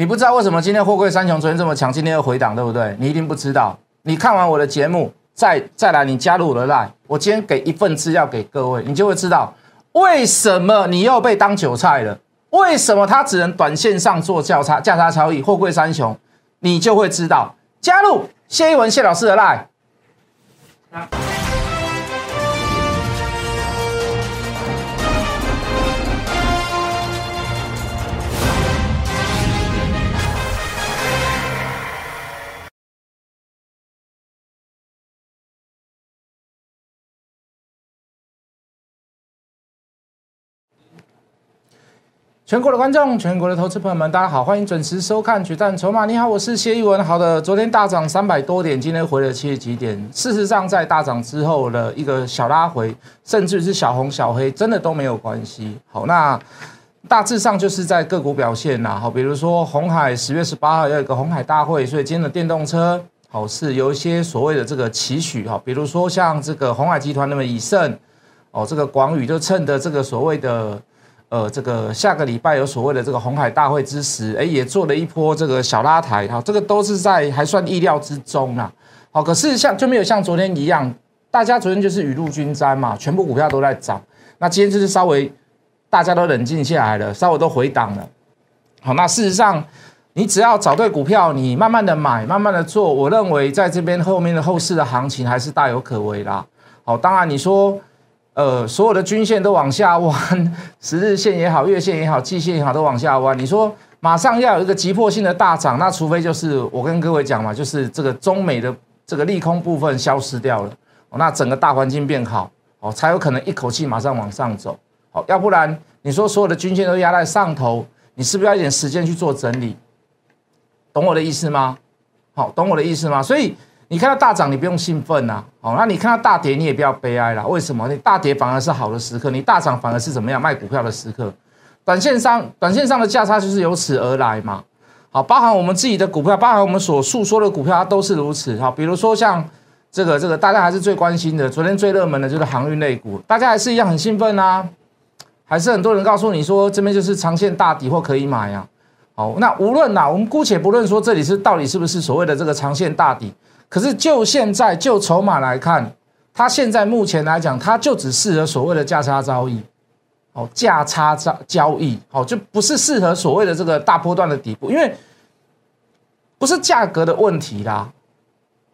你不知道为什么今天货柜三雄昨天这么强，今天又回档，对不对？你一定不知道。你看完我的节目，再再来，你加入我的 line，我今天给一份资料给各位，你就会知道为什么你又被当韭菜了。为什么它只能短线上做价差价差交易？货柜三雄，你就会知道。加入谢一文谢老师的 line。全国的观众，全国的投资朋友们，大家好，欢迎准时收看《决战筹码》。你好，我是谢一文。好的，昨天大涨三百多点，今天回了七十几点。事实上，在大涨之后的一个小拉回，甚至是小红小黑，真的都没有关系。好，那大致上就是在个股表现呐。好，比如说红海十月十八号有一个红海大会，所以今天的电动车好是有一些所谓的这个期许哈。比如说像这个红海集团那么以盛哦，这个广宇就趁着这个所谓的。呃，这个下个礼拜有所谓的这个红海大会之时，哎，也做了一波这个小拉抬，哈，这个都是在还算意料之中啊。好，可是像就没有像昨天一样，大家昨天就是雨露均沾嘛，全部股票都在涨。那今天就是稍微大家都冷静下来了，稍微都回档了。好，那事实上你只要找对股票，你慢慢的买，慢慢的做，我认为在这边后面的后市的行情还是大有可为啦。好，当然你说。呃，所有的均线都往下弯，十日线也好，月线也好，季线也好，都往下弯。你说马上要有一个急迫性的大涨，那除非就是我跟各位讲嘛，就是这个中美的这个利空部分消失掉了，哦那整个大环境变好，哦，才有可能一口气马上往上走。好，要不然你说所有的均线都压在上头，你是不是要一点时间去做整理？懂我的意思吗？好，懂我的意思吗？所以。你看到大涨，你不用兴奋呐，哦，那你看到大跌，你也不要悲哀啦。为什么？你大跌反而是好的时刻，你大涨反而是怎么样卖股票的时刻？短线上，短线上的价差就是由此而来嘛。好，包含我们自己的股票，包含我们所诉说的股票，它都是如此。好，比如说像这个这个，大家还是最关心的，昨天最热门的就是航运类股，大家还是一样很兴奋啊，还是很多人告诉你说这边就是长线大底或可以买啊。好，那无论哪，我们姑且不论说这里是到底是不是所谓的这个长线大底。可是就现在就筹码来看，它现在目前来讲，它就只适合所谓的价差交易，哦，价差交交易，哦，就不是适合所谓的这个大波段的底部，因为不是价格的问题啦，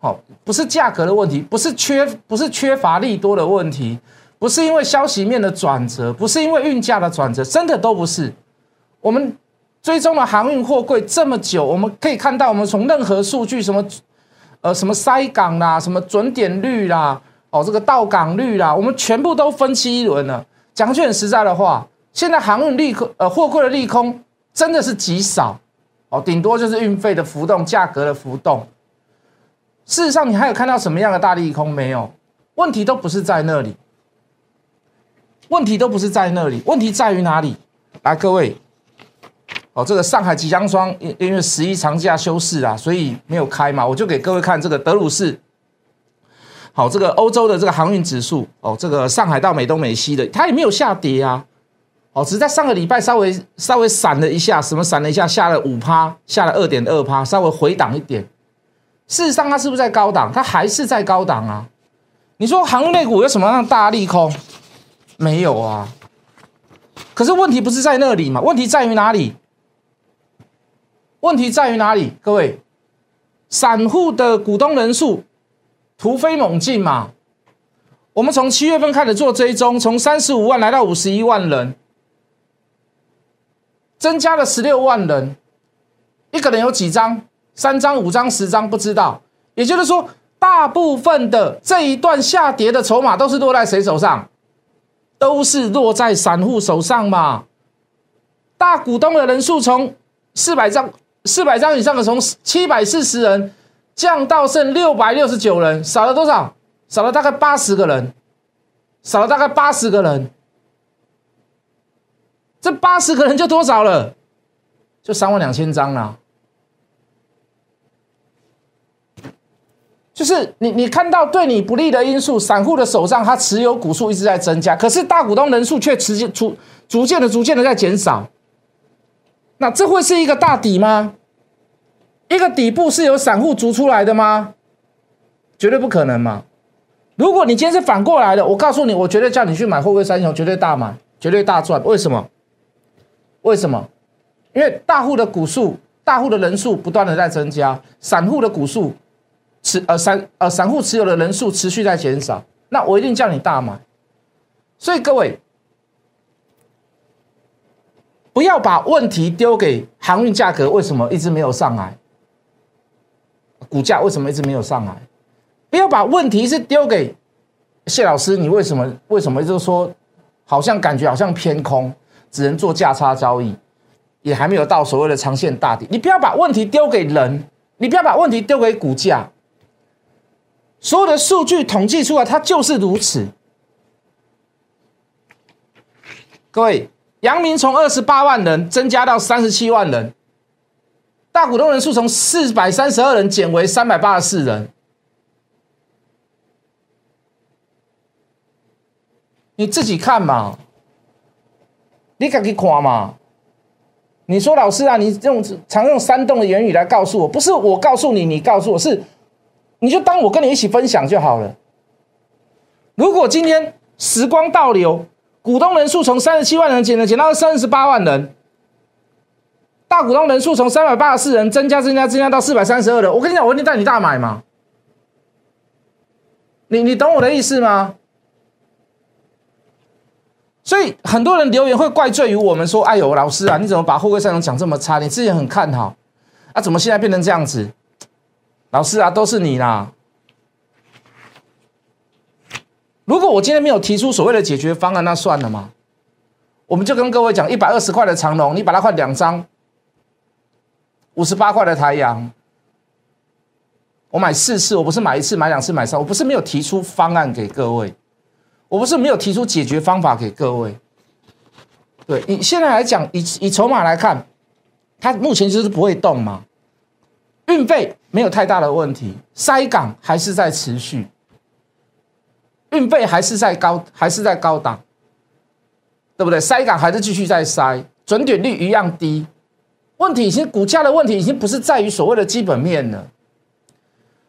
好，不是价格的问题，不是缺不是缺乏利多的问题，不是因为消息面的转折，不是因为运价的转折，真的都不是。我们追踪了航运货柜这么久，我们可以看到，我们从任何数据什么。呃，什么塞港啦，什么准点率啦，哦，这个到港率啦，我们全部都分析一轮了。讲句很实在的话，现在航运利空，呃，货柜的利空真的是极少，哦，顶多就是运费的浮动、价格的浮动。事实上，你还有看到什么样的大利空没有？问题都不是在那里，问题都不是在那里，问题在于哪里？来，各位。哦，这个上海即将双因因为十一长假休市啊，所以没有开嘛。我就给各位看这个德鲁士，好，这个欧洲的这个航运指数哦，这个上海到美东美西的，它也没有下跌啊。哦，只是在上个礼拜稍微稍微闪了一下，什么闪了一下，下了五趴，下了二点二趴，稍微回档一点。事实上，它是不是在高档？它还是在高档啊。你说航运类股有什么样大利空？没有啊。可是问题不是在那里嘛？问题在于哪里？问题在于哪里？各位，散户的股东人数突飞猛进嘛？我们从七月份开始做追踪，从三十五万来到五十一万人，增加了十六万人。一个人有几张？三张、五张、十张？不知道。也就是说，大部分的这一段下跌的筹码都是落在谁手上？都是落在散户手上嘛？大股东的人数从四百张。四百张以上的从七百四十人降到剩六百六十九人，少了多少？少了大概八十个人，少了大概八十个人。这八十个人就多少了？就三万两千张了。就是你你看到对你不利的因素，散户的手上他持有股数一直在增加，可是大股东人数却持续逐逐渐的逐渐的在减少。那这会是一个大底吗？一个底部是由散户逐出来的吗？绝对不可能嘛！如果你今天是反过来的，我告诉你，我绝对叫你去买货柜三雄，绝对大买，绝对大赚。为什么？为什么？因为大户的股数、大户的人数不断的在增加，散户的股数持呃散呃散户持有的人数持续在减少，那我一定叫你大买。所以各位，不要把问题丢给航运价格为什么一直没有上来，股价为什么一直没有上来？不要把问题是丢给谢老师，你为什么为什么就说好像感觉好像偏空，只能做价差交易，也还没有到所谓的长线大底。你不要把问题丢给人，你不要把问题丢给股价，所有的数据统计出来，它就是如此。各位，阳明从二十八万人增加到三十七万人，大股东人数从四百三十二人减为三百八十四人。你自己看嘛，你赶紧看嘛。你说老师啊，你用常用煽动的言语来告诉我，不是我告诉你，你告诉我是，你就当我跟你一起分享就好了。如果今天时光倒流。股东人数从三十七万人减了减到三十八万人，大股东人数从三百八十四人增加增加增加到四百三十二人。我跟你讲，我一定带你大买嘛。你你懂我的意思吗？所以很多人留言会怪罪于我们说：“哎呦，老师啊，你怎么把后柜上场讲这么差？你之前很看好，啊，怎么现在变成这样子？”老师啊，都是你啦。如果我今天没有提出所谓的解决方案，那算了嘛。我们就跟各位讲，一百二十块的长龙，你把它换两张，五十八块的太阳，我买四次，我不是买一次，买两次，买三，我不是没有提出方案给各位，我不是没有提出解决方法给各位。对你现在来讲，以以筹码来看，它目前就是不会动嘛，运费没有太大的问题，塞港还是在持续。运费还是在高，还是在高档，对不对？塞港还是继续在塞，准点率一样低。问题已经股价的问题已经不是在于所谓的基本面了，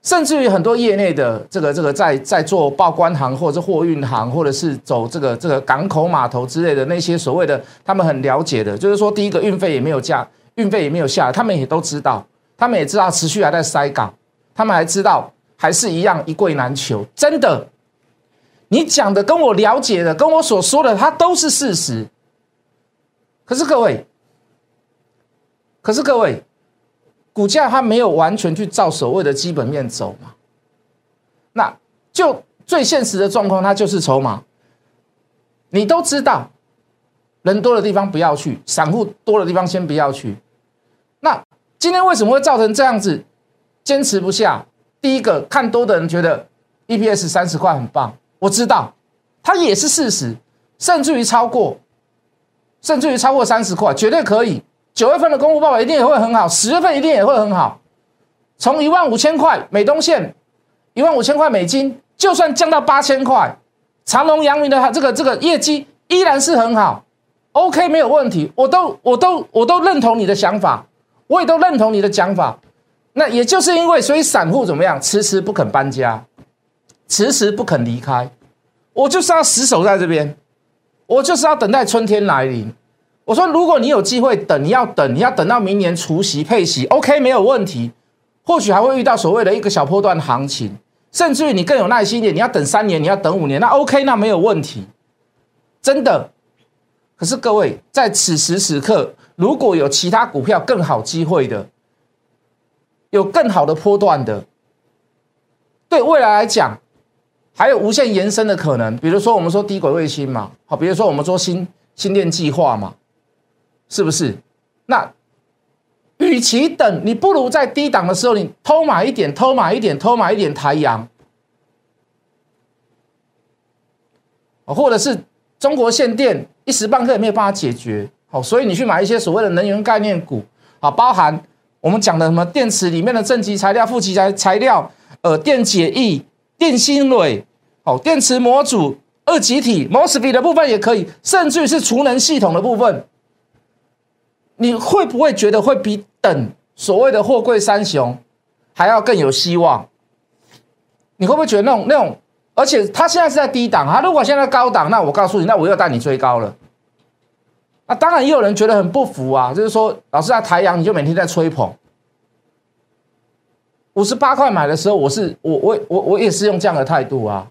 甚至于很多业内的这个这个在在做报关行或者货运行，或者是走这个这个港口码头之类的那些所谓的他们很了解的，就是说第一个运费也没有降，运费也没有下，他们也都知道，他们也知道持续还在塞港，他们还知道还是一样一柜难求，真的。你讲的跟我了解的，跟我所说的，它都是事实。可是各位，可是各位，股价它没有完全去照所谓的基本面走嘛？那就最现实的状况，它就是筹码。你都知道，人多的地方不要去，散户多的地方先不要去。那今天为什么会造成这样子坚持不下？第一个，看多的人觉得 EPS 三十块很棒。我知道，它也是事实，甚至于超过，甚至于超过三十块，绝对可以。九月份的公布报告一定也会很好，十月份一定也会很好。从一万五千块美东线，一万五千块美金，就算降到八千块，长隆、阳明的这个这个业绩依然是很好，OK 没有问题。我都我都我都认同你的想法，我也都认同你的讲法。那也就是因为，所以散户怎么样，迟迟不肯搬家。迟迟不肯离开，我就是要死守在这边，我就是要等待春天来临。我说，如果你有机会等，你要等，你要等到明年除夕配息，OK，没有问题。或许还会遇到所谓的一个小波段行情，甚至于你更有耐心一点，你要等三年，你要等五年，那 OK，那没有问题，真的。可是各位，在此时此刻，如果有其他股票更好机会的，有更好的波段的，对未来来讲。还有无限延伸的可能，比如说我们说低轨卫星嘛，好，比如说我们说新新电计划嘛，是不是？那与其等，你不如在低档的时候，你偷买一点，偷买一点，偷买一点台阳，或者是中国限电一时半刻也没有办法解决，好，所以你去买一些所谓的能源概念股，啊，包含我们讲的什么电池里面的正极材料、负极材材料，呃，电解液。电芯蕊，哦，电池模组、二极体、MOSFET 的部分也可以，甚至是储能系统的部分，你会不会觉得会比等所谓的货柜三雄还要更有希望？你会不会觉得那种那种？而且它现在是在低档，它如果现在高档，那我告诉你，那我又带你追高了。那当然也有人觉得很不服啊，就是说，老师在台阳你就每天在吹捧，五十八块买的时候，我是我我我我也是用这样的态度啊。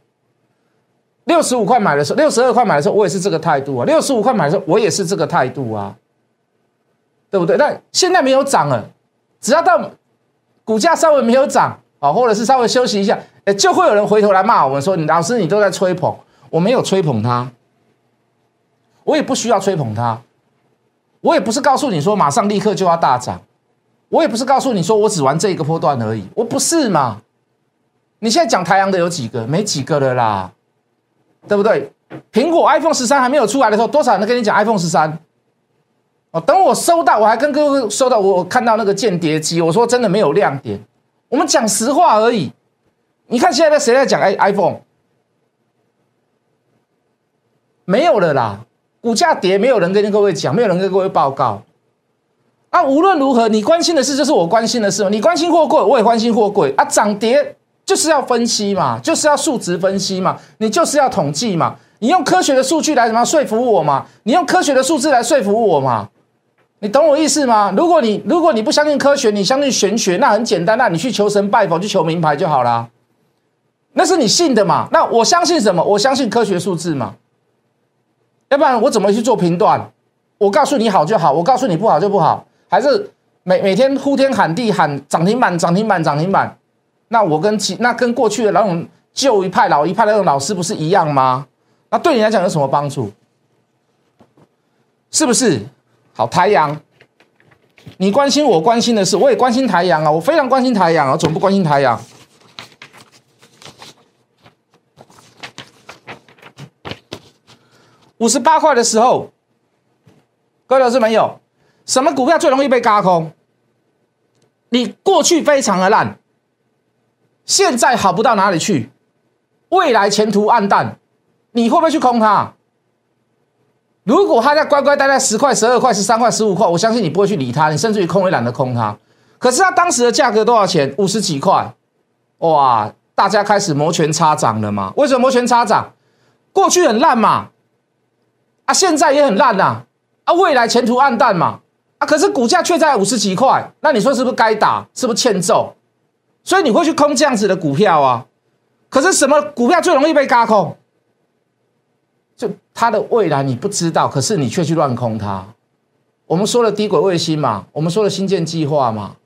六十五块买的时候，六十二块买的时候，我也是这个态度啊。六十五块买的时候，我也是这个态度啊，对不对？那现在没有涨了，只要到股价稍微没有涨啊，或者是稍微休息一下，哎，就会有人回头来骂我们说：“你老师，你都在吹捧，我没有吹捧他，我也不需要吹捧他，我也不是告诉你说马上立刻就要大涨，我也不是告诉你说我只玩这一个波段而已，我不是嘛？你现在讲台阳的有几个？没几个了啦。”对不对？苹果 iPhone 十三还没有出来的时候，多少人跟你讲 iPhone 十三？哦，等我收到，我还跟各位收到，我看到那个间谍机，我说真的没有亮点。我们讲实话而已。你看现在谁在讲哎 iPhone？没有了啦，股价跌，没有人跟各位讲，没有人跟各位报告。啊，无论如何，你关心的事就是我关心的事。你关心货柜，我也关心货柜啊，涨跌。就是要分析嘛，就是要数值分析嘛，你就是要统计嘛，你用科学的数据来什么说服我嘛，你用科学的数字来说服我嘛，你懂我意思吗？如果你如果你不相信科学，你相信玄学，那很简单，那你去求神拜佛，去求名牌就好啦。那是你信的嘛。那我相信什么？我相信科学数字嘛。要不然我怎么去做评断？我告诉你好就好，我告诉你不好就不好，还是每每天呼天喊地喊涨停板涨停板涨停板？那我跟其那跟过去的那种旧一派老一派的那种老师不是一样吗？那对你来讲有什么帮助？是不是？好，台阳，你关心我关心的事，我也关心台阳啊，我非常关心台阳啊，总不关心台阳。五十八块的时候，各位老师没有？什么股票最容易被嘎空？你过去非常的烂。现在好不到哪里去，未来前途暗淡，你会不会去空它？如果它在乖乖待在十块、十二块、十三块、十五块，我相信你不会去理它，你甚至于空也懒得空它。可是它当时的价格多少钱？五十几块，哇！大家开始摩拳擦掌了嘛？为什么摩拳擦掌？过去很烂嘛，啊，现在也很烂呐，啊，未来前途暗淡嘛，啊，可是股价却在五十几块，那你说是不是该打？是不是欠揍？所以你会去空这样子的股票啊？可是什么股票最容易被嘎空？就它的未来你不知道，可是你却去乱空它。我们说了低轨卫星嘛，我们说了新建计划嘛，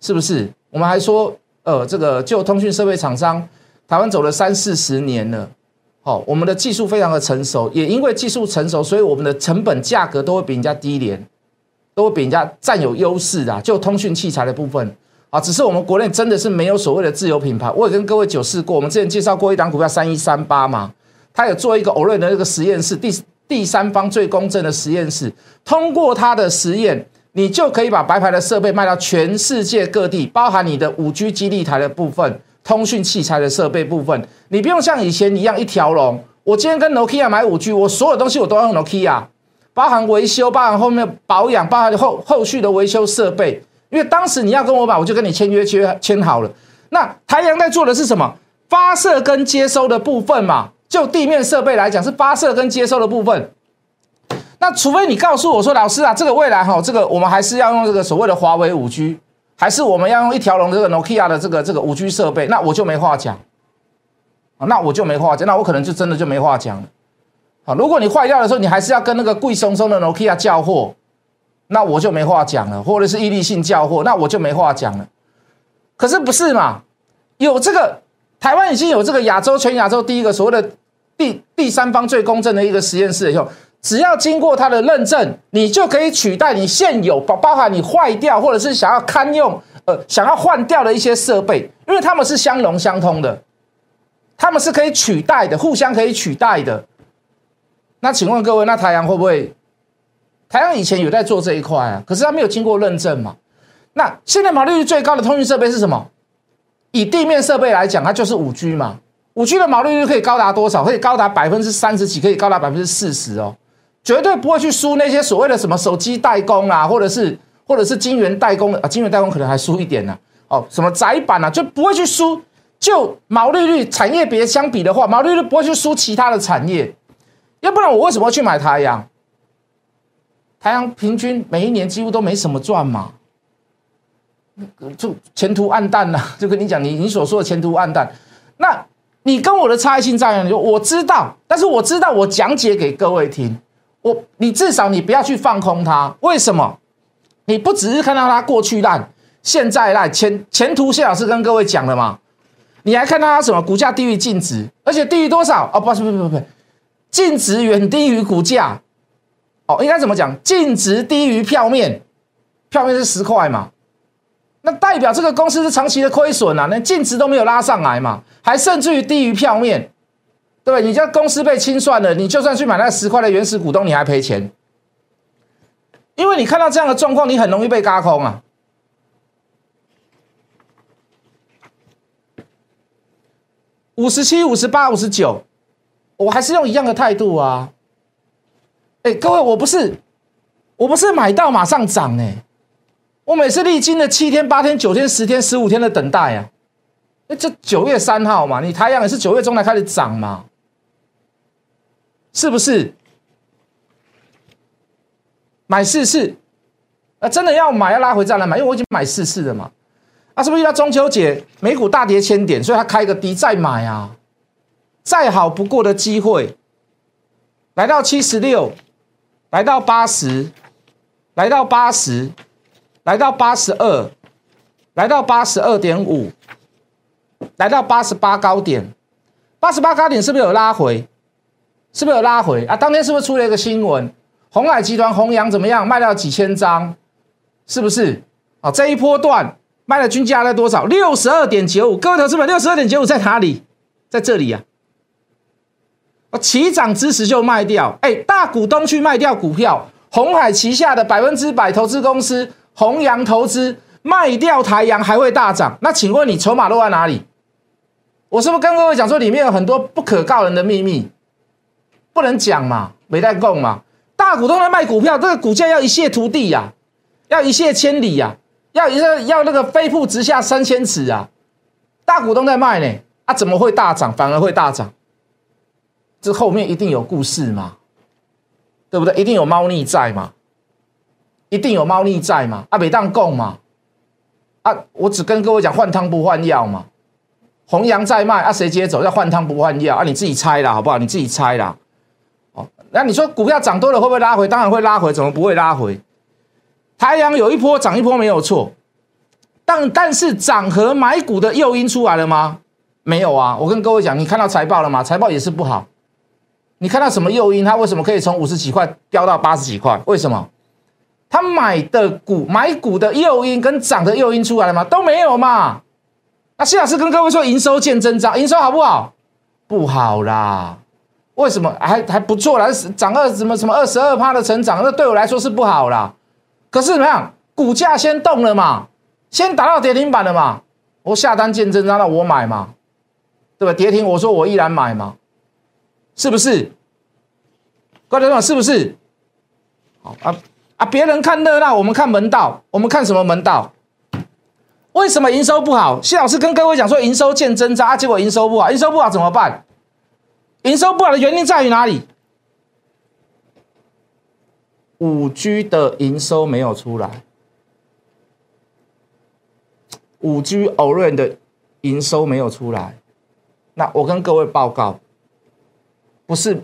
是不是？我们还说，呃，这个就通讯设备厂商，台湾走了三四十年了，好，我们的技术非常的成熟，也因为技术成熟，所以我们的成本价格都会比人家低廉，都会比人家占有优势的。就通讯器材的部分。啊，只是我们国内真的是没有所谓的自有品牌。我也跟各位九试过，我们之前介绍过一档股票三一三八嘛，他有做一个欧瑞的那个实验室，第第三方最公正的实验室，通过他的实验，你就可以把白牌的设备卖到全世界各地，包含你的五 G 基地台的部分、通讯器材的设备部分，你不用像以前一样一条龙。我今天跟 Nokia 买五 G，我所有东西我都要用 Nokia，包含维修、包含后面保养、包含后后续的维修设备。因为当时你要跟我买，我就跟你签约签签好了。那台阳在做的是什么？发射跟接收的部分嘛。就地面设备来讲，是发射跟接收的部分。那除非你告诉我说，老师啊，这个未来哈，这个我们还是要用这个所谓的华为五 G，还是我们要用一条龙这个 Nokia 的这个这个五 G 设备，那我就没话讲，那我就没话讲，那我可能就真的就没话讲了。如果你坏掉的时候，你还是要跟那个贵松松的 Nokia 交货。那我就没话讲了，或者是毅力信交货，那我就没话讲了。可是不是嘛？有这个台湾已经有这个亚洲全亚洲第一个所谓的第第三方最公正的一个实验室以后，只要经过它的认证，你就可以取代你现有包包含你坏掉或者是想要堪用呃想要换掉的一些设备，因为他们是相容相通的，他们是可以取代的，互相可以取代的。那请问各位，那台阳会不会？台阳以前有在做这一块啊，可是它没有经过认证嘛。那现在毛利率最高的通讯设备是什么？以地面设备来讲，它就是五 G 嘛。五 G 的毛利率可以高达多少？可以高达百分之三十几，可以高达百分之四十哦。绝对不会去输那些所谓的什么手机代工啊，或者是或者是晶圆代工啊，晶圆代工可能还输一点呢。哦，什么窄板啊，就不会去输。就毛利率产业别相比的话，毛利率不会去输其他的产业。要不然我为什么要去买太阳？太阳平均每一年几乎都没什么赚嘛，就前途暗淡呐。就跟你讲，你你所说的前途暗淡，那你跟我的差异性在哪里？我知道，但是我知道我讲解给各位听。我你至少你不要去放空它，为什么？你不只是看到它过去烂，现在烂，前前途谢老师跟各位讲了嘛？你还看到它什么？股价低于净值，而且低于多少？哦，不是，不不不不，净值远低于股价。哦，应该怎么讲？净值低于票面，票面是十块嘛？那代表这个公司是长期的亏损啊，连净值都没有拉上来嘛，还甚至于低于票面。对，你家公司被清算了，你就算去买那十块的原始股东，你还赔钱，因为你看到这样的状况，你很容易被嘎空啊。五十七、五十八、五十九，我还是用一样的态度啊。哎，各位，我不是，我不是买到马上涨哎，我每次历经了七天、八天、九天、十天、十五天的等待啊。那这九月三号嘛，你太阳也是九月中才开始涨嘛。是不是买四次？啊，真的要买要拉回再来买，因为我已经买四次了嘛。啊，是不是到中秋节美股大跌千点，所以他开个低再买啊？再好不过的机会，来到七十六，来到八十，来到八十，来到八十二，来到八十二点五，来到八十八高点，八十八高点是不是有拉回？是不是有拉回啊？当天是不是出了一个新闻？红海集团弘扬怎么样？卖掉几千张，是不是？啊，这一波段卖的均价在多少？六十二点九五。各位投资者，六十二点九五在哪里？在这里呀。啊，起涨之时就卖掉。哎，大股东去卖掉股票，红海旗下的百分之百投资公司弘扬投资卖掉台阳还会大涨？那请问你筹码落在哪里？我是不是跟各位讲说里面有很多不可告人的秘密？不能讲嘛，没带供嘛。大股东在卖股票，这个股价要一泻涂地呀，要一泻千里呀，要一个要那个飞瀑直下三千尺啊。大股东在卖呢，啊怎么会大涨？反而会大涨？这后面一定有故事嘛，对不对？一定有猫腻在嘛，一定有猫腻在嘛。啊，没当供嘛，啊，我只跟各位讲，换汤不换药嘛。弘扬在卖，啊谁接走？要换汤不换药啊，你自己猜啦，好不好？你自己猜啦。哦那你说股票涨多了会不会拉回？当然会拉回，怎么不会拉回？太阳有一波涨一波没有错，但但是涨和买股的诱因出来了吗？没有啊！我跟各位讲，你看到财报了吗？财报也是不好。你看到什么诱因？它为什么可以从五十几块飙到八十几块？为什么？他买的股买股的诱因跟涨的诱因出来了吗？都没有嘛。那谢老师跟各位说，营收见增长，营收好不好？不好啦。为什么还还不错啦？涨二什么什么二十二趴的成长，那对我来说是不好啦。可是怎么样？股价先动了嘛，先达到跌停板了嘛，我下单见真章，那我买嘛，对吧？跌停我说我依然买嘛，是不是？各位同是不是？好啊啊！别人看热闹，我们看门道。我们看什么门道？为什么营收不好？谢老师跟各位讲说营收见真章，结果营收不好，营收不好怎么办？营收不好的原因在于哪里？五 G 的营收没有出来，五 G o r a n 的营收没有出来。那我跟各位报告，不是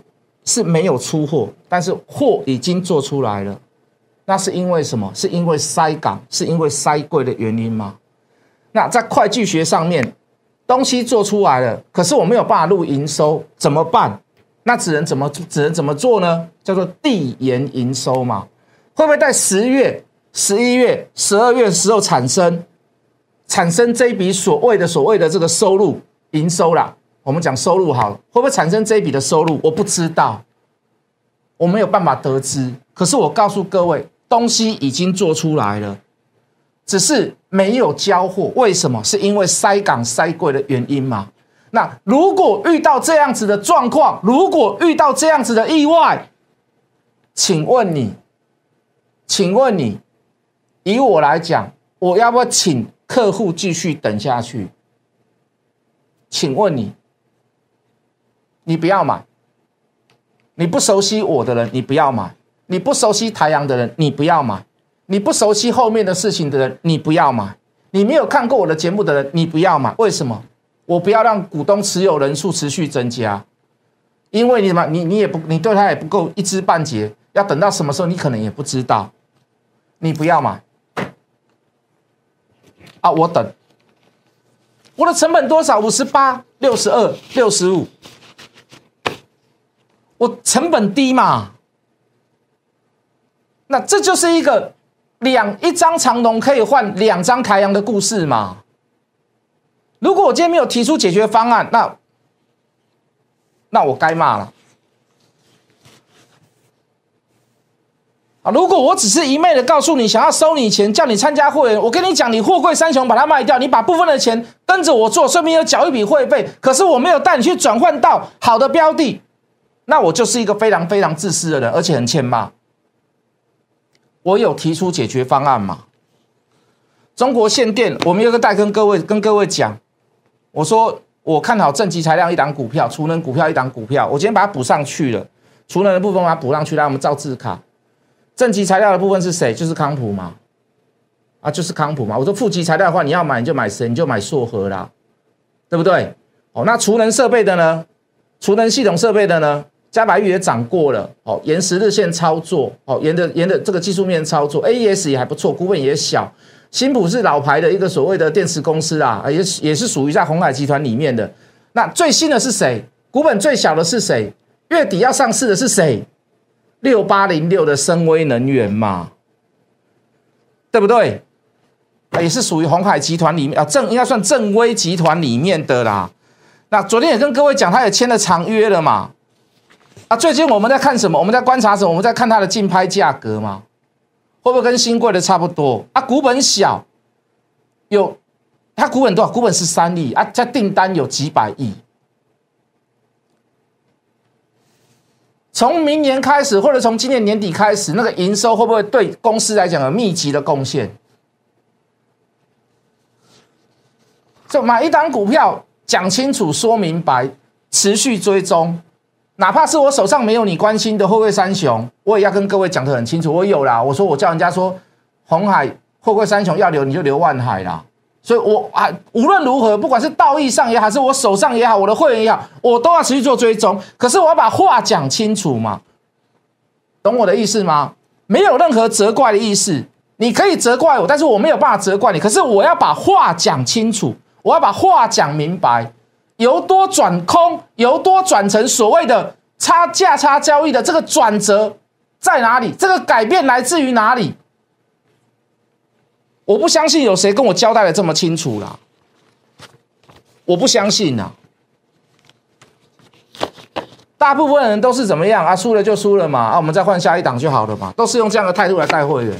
是没有出货，但是货已经做出来了。那是因为什么？是因为塞港，是因为塞柜的原因吗？那在会计学上面。东西做出来了，可是我没有办法录营收，怎么办？那只能怎么只能怎么做呢？叫做递延营收嘛？会不会在十月、十一月、十二月时候产生产生这一笔所谓的所谓的这个收入营收啦？我们讲收入好了，会不会产生这一笔的收入？我不知道，我没有办法得知。可是我告诉各位，东西已经做出来了。只是没有交货，为什么？是因为塞港塞柜的原因吗？那如果遇到这样子的状况，如果遇到这样子的意外，请问你，请问你，以我来讲，我要不要请客户继续等下去？请问你，你不要买。你不熟悉我的人，你不要买；你不熟悉台阳的人，你不要买；你不熟悉后面的事情的人，你不要买；你没有看过我的节目的人，你不要买。为什么？我不要让股东持有人数持续增加，因为你嘛，你你也不，你对他也不够一知半解，要等到什么时候，你可能也不知道。你不要买啊！我等，我的成本多少？五十八、六十二、六十五。我成本低嘛，那这就是一个两一张长龙可以换两张台阳的故事嘛。如果我今天没有提出解决方案，那那我该骂了。啊，如果我只是一昧的告诉你想要收你钱，叫你参加会员，我跟你讲，你货柜三雄把它卖掉，你把部分的钱跟着我做，顺便又缴一笔会费，可是我没有带你去转换到好的标的。那我就是一个非常非常自私的人，而且很欠骂。我有提出解决方案嘛？中国限电，我们有个代跟各位跟各位讲，我说我看好正极材料一档股票，储能股票一档股票，我今天把它补上去了。储能的部分把它补上去，来我们造字卡。正极材料的部分是谁？就是康普嘛，啊，就是康普嘛。我说负极材料的话，你要买你就买谁？你就买硕和啦，对不对？哦，那储能设备的呢？储能系统设备的呢？加白玉也涨过了，哦，沿十日线操作，哦，沿着沿着这个技术面操作，A E S 也还不错，股本也小。新普是老牌的一个所谓的电池公司啊，也也是属于在红海集团里面的。那最新的是谁？股本最小的是谁？月底要上市的是谁？六八零六的深威能源嘛，对不对？也是属于红海集团里面啊，正应该算正威集团里面的啦。那昨天也跟各位讲，他也签了长约了嘛。啊，最近我们在看什么？我们在观察什么？我们在看它的竞拍价格吗？会不会跟新贵的差不多？啊，股本小，有它股本多少？股本是三亿啊，加订单有几百亿。从明年开始，或者从今年年底开始，那个营收会不会对公司来讲有密集的贡献？就买一档股票，讲清楚、说明白，持续追踪。哪怕是我手上没有你关心的货柜三雄，我也要跟各位讲得很清楚。我有啦，我说我叫人家说红海货柜三雄要留你就留万海啦。所以，我啊无论如何，不管是道义上也好，还是我手上也好，我的会员也好，我都要持续做追踪。可是我要把话讲清楚嘛，懂我的意思吗？没有任何责怪的意思，你可以责怪我，但是我没有办法责怪你。可是我要把话讲清楚，我要把话讲明白。由多转空，由多转成所谓的差价差交易的这个转折在哪里？这个改变来自于哪里？我不相信有谁跟我交代的这么清楚啦，我不相信呐。大部分人都是怎么样啊？输了就输了嘛，啊，我们再换下一档就好了嘛，都是用这样的态度来带会员。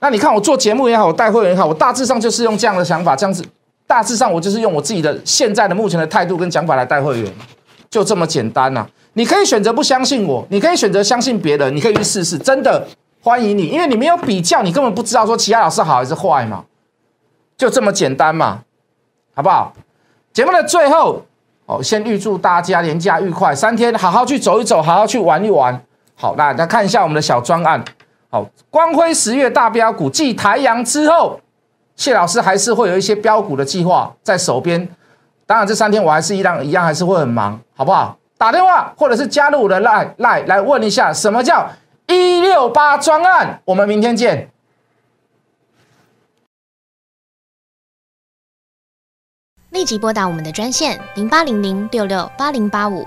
那你看我做节目也好，我带会员也好，我大致上就是用这样的想法，这样子。大致上，我就是用我自己的现在的目前的态度跟讲法来带会员，就这么简单呐。你可以选择不相信我，你可以选择相信别人，你可以去试试，真的欢迎你，因为你没有比较，你根本不知道说其他老师好还是坏嘛，就这么简单嘛，好不好？节目的最后，哦，先预祝大家连假愉快，三天好好去走一走，好好去玩一玩。好，那来看一下我们的小专案，好，光辉十月大标股继台阳之后。谢老师还是会有一些标股的计划在手边，当然这三天我还是一样一样还是会很忙，好不好？打电话或者是加入我的 line line 来问一下，什么叫一六八专案？我们明天见。立即拨打我们的专线零八零零六六八零八五。